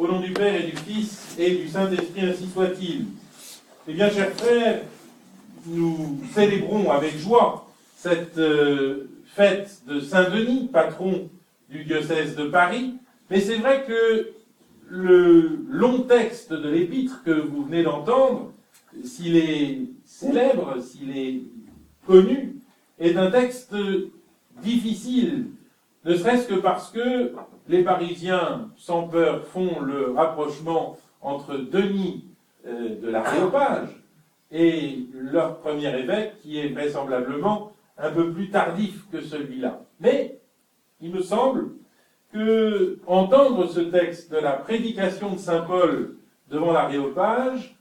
Au nom du Père et du Fils et du Saint-Esprit, ainsi soit-il. Eh bien, chers frères, nous célébrons avec joie cette euh, fête de Saint-Denis, patron du diocèse de Paris, mais c'est vrai que le long texte de l'épître que vous venez d'entendre, s'il est célèbre, s'il est connu, est un texte difficile, ne serait-ce que parce que les Parisiens, sans peur, font le rapprochement entre Denis euh, de l'Aréopage et leur premier évêque, qui est vraisemblablement un peu plus tardif que celui-là. Mais il me semble que entendre ce texte de la prédication de Saint Paul devant l'Aréopage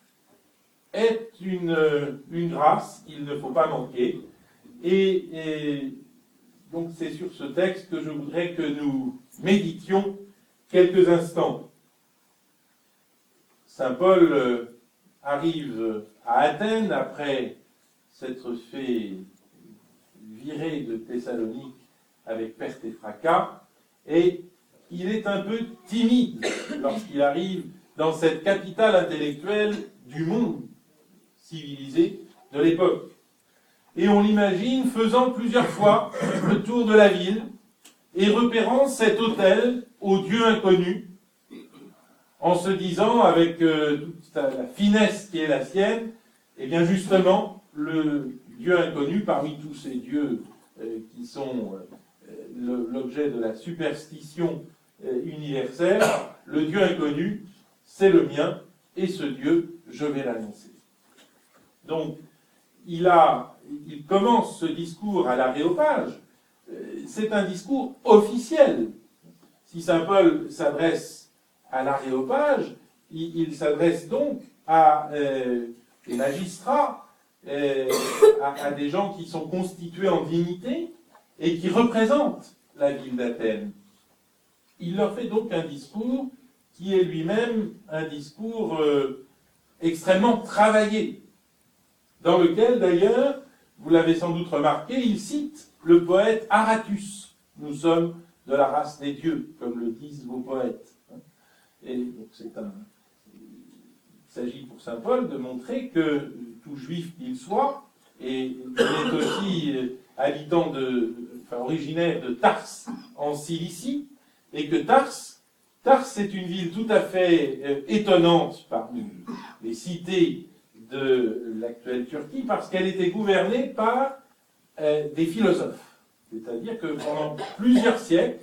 est une, une grâce qu'il ne faut pas manquer. Et, donc c'est sur ce texte que je voudrais que nous méditions quelques instants. Saint Paul euh, arrive à Athènes après s'être fait virer de Thessalonique avec perte et fracas, et il est un peu timide lorsqu'il arrive dans cette capitale intellectuelle du monde civilisé de l'époque. Et on l'imagine faisant plusieurs fois le tour de la ville et repérant cet hôtel au Dieu inconnu, en se disant avec euh, toute la finesse qui est la sienne, et eh bien justement, le Dieu inconnu parmi tous ces dieux euh, qui sont euh, l'objet de la superstition universelle, le Dieu inconnu, c'est le mien, et ce Dieu, je vais l'annoncer. Donc, il, commence ce discours à l'aréopage. C'est un discours officiel. Si saint Paul s'adresse à l'aréopage, il, s'adresse donc à euh, des magistrats, euh, à, des gens qui sont constitués en dignité et qui représentent la ville d'Athènes. Il leur fait donc un discours qui est lui-même un discours euh, extrêmement travaillé, dans lequel d'ailleurs, vous l'avez sans doute remarqué, il cite le poète Aratus. Nous sommes de la race des dieux, comme le disent vos poètes. Et donc c'est un. Il s'agit pour saint Paul de montrer que tout juif qu'il soit, et il est aussi habitant de, enfin, originaire de Tars en Cilicie, et que Tars, Tars est une ville tout à fait euh, étonnante parmi les cités de l'actuelle Turquie parce qu'elle était gouvernée par euh, des philosophes. C'est-à-dire que pendant plusieurs siècles,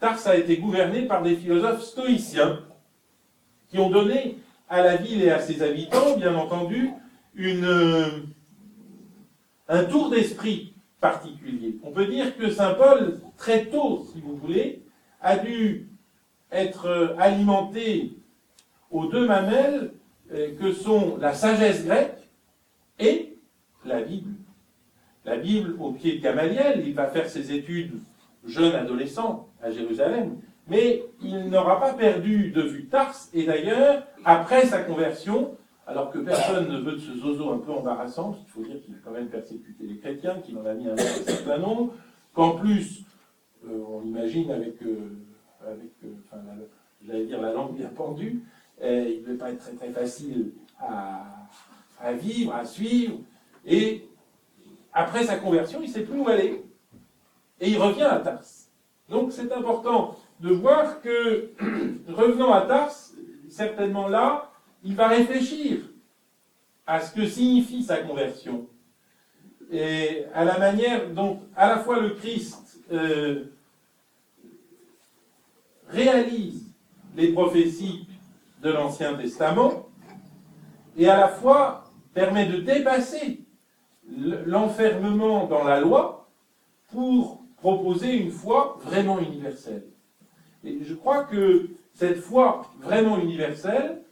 Tars a été gouvernée par des philosophes stoïciens qui ont donné à la ville et à ses habitants, bien entendu, une, euh, un tour d'esprit particulier. On peut dire que Saint Paul, très tôt, si vous voulez, a dû être alimenté aux deux mamelles euh, que sont la sagesse grecque et la Bible. La Bible au pied de Gamaliel, il va faire ses études jeune adolescent à Jérusalem, mais il n'aura pas perdu de vue Tars, et d'ailleurs, après sa conversion, alors que personne ne veut de ce zozo un peu embarrassant, il faut dire qu'il a quand même persécuté les chrétiens, qu'il en a mis un certain nombre, qu'en plus, euh, on l'imagine avec, euh, avec j'allais dire la langue bien pendue, il ne devait pas être très très facile à, vivre, à suivre. Et après sa conversion, il ne sait plus où aller. Et il revient à Tars. Donc c'est important de voir que, revenant à Tars, certainement là, il va réfléchir à ce que signifie sa conversion. Et à la manière dont à la fois le Christ euh, réalise les prophéties de l'Ancien Testament, et à la fois permet de dépasser l'enfermement dans la loi pour proposer une foi vraiment universelle. Et je crois que cette foi vraiment universelle,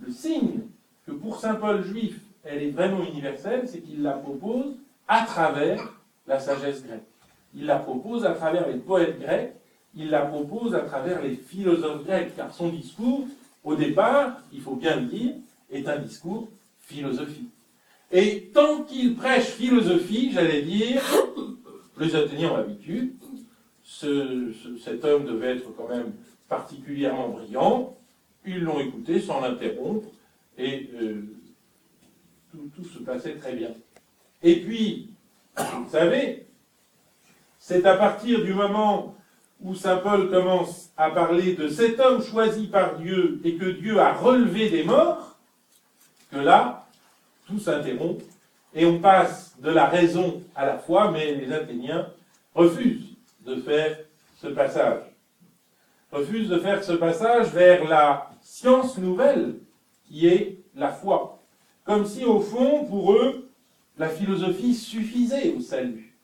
le signe que pour Saint Paul juif, elle est vraiment universelle, c'est qu'il la propose à travers la sagesse grecque. Il la propose à travers les poètes grecs, il la propose à travers les philosophes grecs, car son discours au départ, il faut bien le dire, est un discours philosophique. Et tant qu'il prêche philosophie, j'allais dire, les Athéniens ont l'habitude, cet homme devait être quand même particulièrement brillant, ils l'ont écouté sans l'interrompre, et euh, tout, tout se passait très bien. Et puis, vous savez, c'est à partir du moment où Saint Paul commence à parler de cet homme choisi par Dieu et que Dieu a relevé des morts, que là, tout s'interrompt et on passe de la raison à la foi, mais les Athéniens refusent de faire ce passage. Refusent de faire ce passage vers la science nouvelle qui est la foi. Comme si, au fond, pour eux, la philosophie suffisait au salut.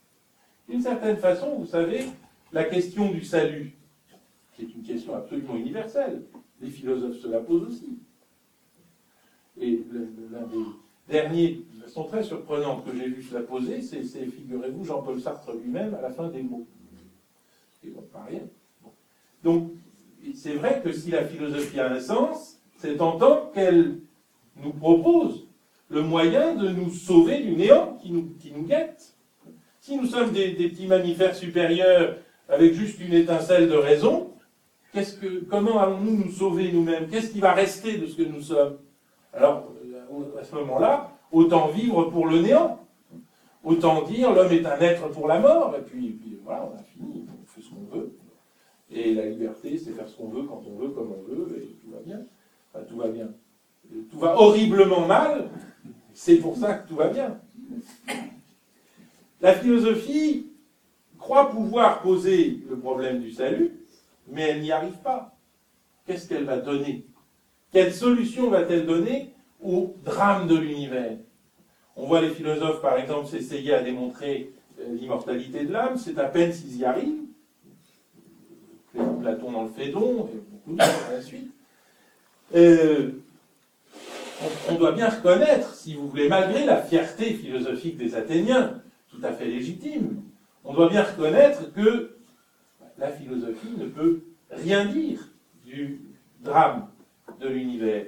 D'une certaine façon, vous savez, la question du salut, qui est une question absolument universelle, les philosophes se la posent aussi. Et l'un des derniers, de façon très surprenante, que j'ai vu se la poser, c'est, figurez-vous, Jean-Paul Sartre lui-même à la fin des mots. Et bon, pas rien. Donc, c'est vrai que si la philosophie a un sens, c'est en tant qu'elle nous propose le moyen de nous sauver du néant qui nous, qui nous guette. Si nous sommes des, petits mammifères supérieurs avec juste une étincelle de raison, comment allons-nous nous sauver nous-mêmes? Qu'est-ce qui va rester de ce que nous sommes? Alors, à ce moment-là, autant vivre pour le néant. Autant dire l'homme est un être pour la mort, et puis, voilà, on a fini, on fait ce qu'on veut. Et la liberté, c'est faire ce qu'on veut, quand on veut, comme on veut, et tout va bien. Enfin, tout va bien. tout va horriblement mal, c'est pour ça que tout va bien. La philosophie croit pouvoir poser le problème du salut, mais elle n'y arrive pas. Qu'est-ce qu'elle va donner? Quelle solution va-t-elle donner au drame de l'univers? On voit les philosophes, par exemple, s'essayer à démontrer euh, l'immortalité de l'âme, c'est à peine s'ils y arrivent. Platon dans le Phédon, et beaucoup d'autres à la suite. Euh, on, doit bien reconnaître, si vous voulez, malgré la fierté philosophique des Athéniens, tout à fait légitime, on doit bien reconnaître que la philosophie ne peut rien dire du drame de l'univers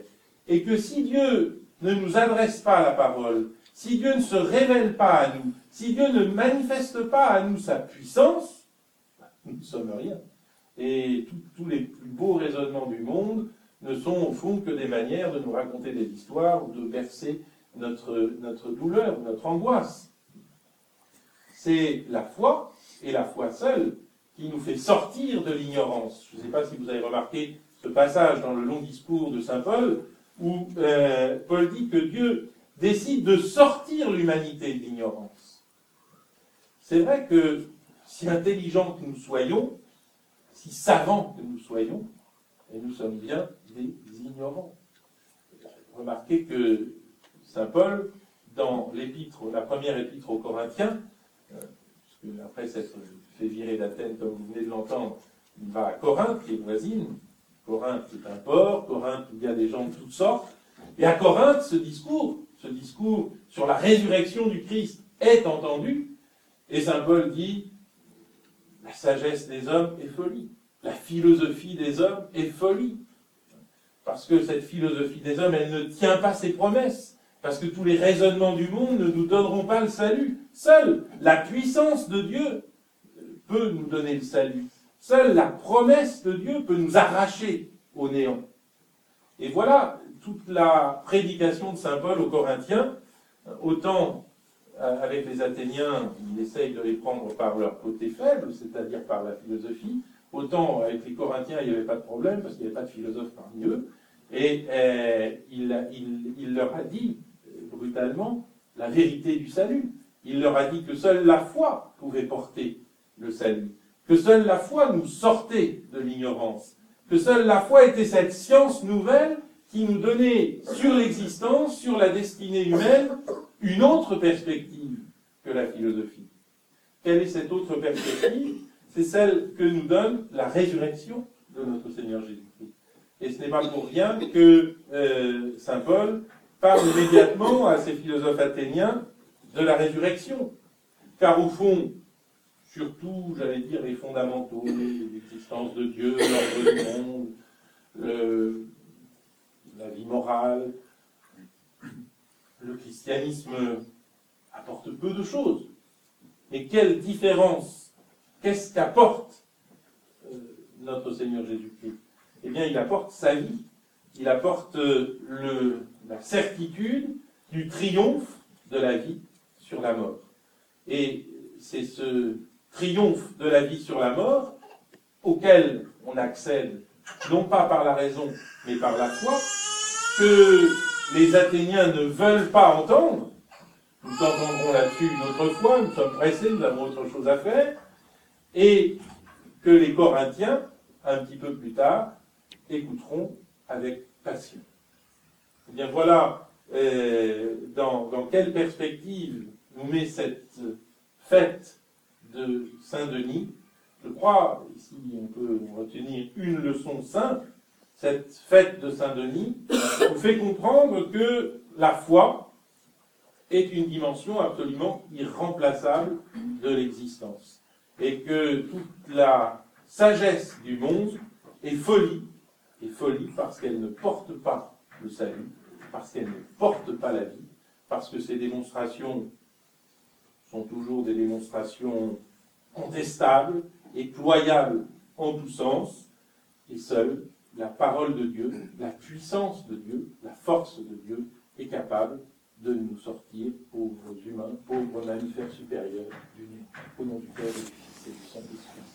et que si Dieu ne nous adresse pas la parole, si Dieu ne se révèle pas à nous, si Dieu ne manifeste pas à nous sa puissance, nous ne sommes rien. Et tous les plus beaux raisonnements du monde ne sont au fond que des manières de nous raconter des histoires ou de bercer notre, notre douleur, notre angoisse. C'est la foi, et la foi seule, qui nous fait sortir de l'ignorance. Je ne sais pas si vous avez remarqué ce passage dans le long discours de Saint Paul, où euh, Paul dit que Dieu décide de sortir l'humanité de l'ignorance. C'est vrai que si intelligents que nous soyons, si savants que nous soyons, nous sommes bien des ignorants. Remarquez que Saint Paul, dans l'épître, la première épître aux Corinthiens, euh, après s'être fait virer d'Athènes, comme vous venez de l'entendre, il va à Corinthe, qui est voisine, Corinthe est un port, Corinthe où il y a des gens de toutes sortes. Et à Corinthe, ce discours, ce discours sur la résurrection du Christ est entendu. Et Saint Paul dit, la sagesse des hommes est folie. La philosophie des hommes est folie. Parce que cette philosophie des hommes, elle ne tient pas ses promesses. Parce que tous les raisonnements du monde ne nous donneront pas le salut. Seule la puissance de Dieu peut nous donner le salut. Seule la promesse de Dieu peut nous arracher au néant. Et voilà toute la prédication de Saint Paul aux Corinthiens. Autant euh, avec les Athéniens, il essaye de les prendre par leur côté faible, c'est-à-dire par la philosophie. Autant avec les Corinthiens, il n'y avait pas de problème parce qu'il n'y avait pas de philosophe parmi eux. Et euh, il, leur a dit brutalement la vérité du salut. Il leur a dit que seule la foi pouvait porter le salut que seule la foi nous sortait de l'ignorance, que seule la foi était cette science nouvelle qui nous donnait sur l'existence, sur la destinée humaine, une autre perspective que la philosophie. Quelle est cette autre perspective? C'est celle que nous donne la résurrection de notre Seigneur Jésus-Christ. Et ce n'est pas pour rien que euh, Saint Paul parle immédiatement à ces philosophes athéniens de la résurrection. Car au fond, surtout, j'allais dire, les fondamentaux, l'existence de Dieu, l'ordre du monde, la vie morale. Le christianisme apporte peu de choses. Mais quelle différence Qu'est-ce qu'apporte euh, notre Seigneur Jésus-Christ? Eh bien, il apporte sa vie. Il apporte le, la certitude du triomphe de la vie sur la mort. Et c'est ce triomphe de la vie sur la mort auquel on accède, non pas par la raison, mais par la foi, que les Athéniens ne veulent pas entendre. Nous entendrons là-dessus une autre fois, nous sommes pressés, nous avons autre chose à faire, et que les Corinthiens, un petit peu plus tard, écouteront avec passion. Eh bien voilà euh, dans, dans, quelle perspective nous met cette fête de Saint-Denis. Je crois, ici on peut retenir une leçon simple, cette fête de Saint-Denis nous fait comprendre que la foi est une dimension absolument irremplaçable de l'existence. Et que toute la sagesse du monde est folie, est folie parce qu'elle ne porte pas le salut, parce qu'elle ne porte pas la vie, parce que ces démonstrations sont toujours des démonstrations contestables et ployables en tous sens, et seule la parole de Dieu, la puissance de Dieu, la force de Dieu est capable de nous sortir, pauvres humains, pauvres mammifères supérieurs, du Au nom du Père, et du Fils et du Saint-Esprit.